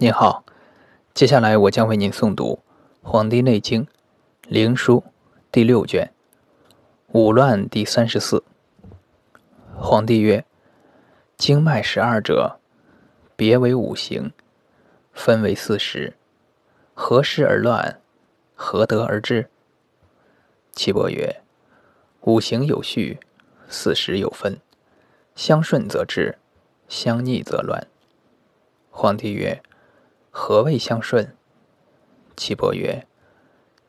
您好，接下来我将为您诵读《黄帝内经·灵枢》第六卷《五乱》第三十四。皇帝曰：“经脉十二者，别为五行，分为四时。何时而乱？何得而治？”岐伯曰：“五行有序，四时有分，相顺则治，相逆则乱。”皇帝曰：何谓相顺？岐伯曰：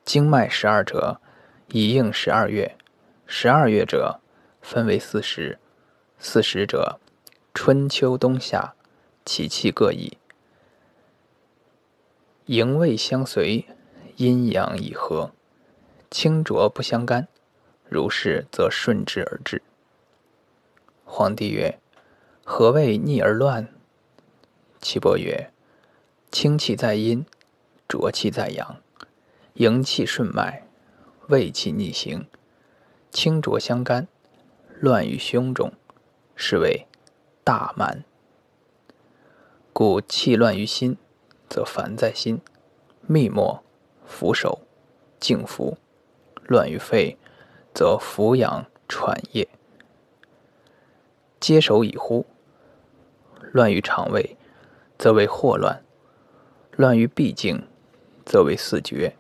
经脉十二者，以应十二月。十二月者，分为四时。四时者，春秋冬夏，其气各异，营卫相随，阴阳以和，清浊不相干。如是，则顺之而治。皇帝曰：何谓逆而乱？岐伯曰：清气在阴，浊气在阳，营气顺脉，卫气逆行，清浊相干，乱于胸中，是为大慢。故气乱于心，则烦在心；密末、扶手、静服，乱于肺，则俯仰喘液；接手以呼，乱于肠胃，则为霍乱。乱于闭境，则为四绝；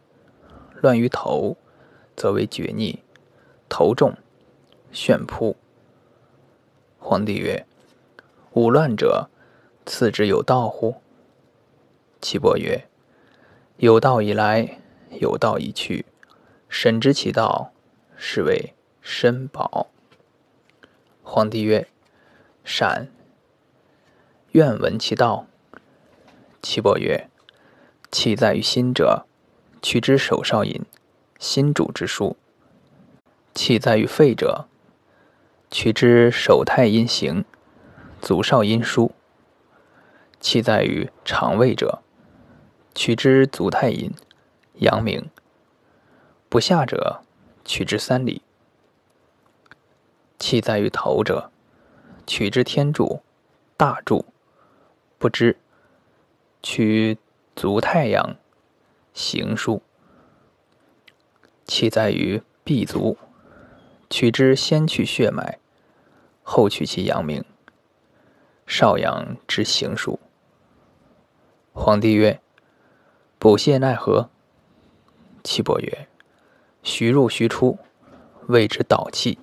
乱于头，则为绝逆。头重，眩扑。皇帝曰：“五乱者，次之有道乎？”岐伯曰：“有道以来，有道以去。审知其道，是谓申宝。”皇帝曰：“善。愿闻其道。”岐伯曰：气在于心者，取之手少阴，心主之枢；气在于肺者，取之手太阴行，足少阴枢；气在于肠胃者，取之足太阴，阳明；不下者，取之三里；气在于头者，取之天柱，大柱；不知，取。足太阳行数，气在于臂足，取之先去血脉，后取其阳明。少阳之行数。皇帝曰：“补泻奈何？”岐伯曰：“徐入徐出，谓之导气；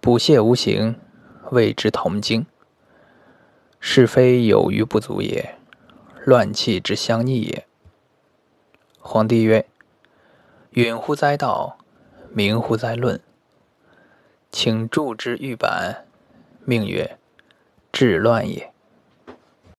补泻无形，谓之同经。是非有余不足也。”乱气之相逆也。皇帝曰：“允乎哉道，明乎哉论。请铸之玉板，命曰治乱也。”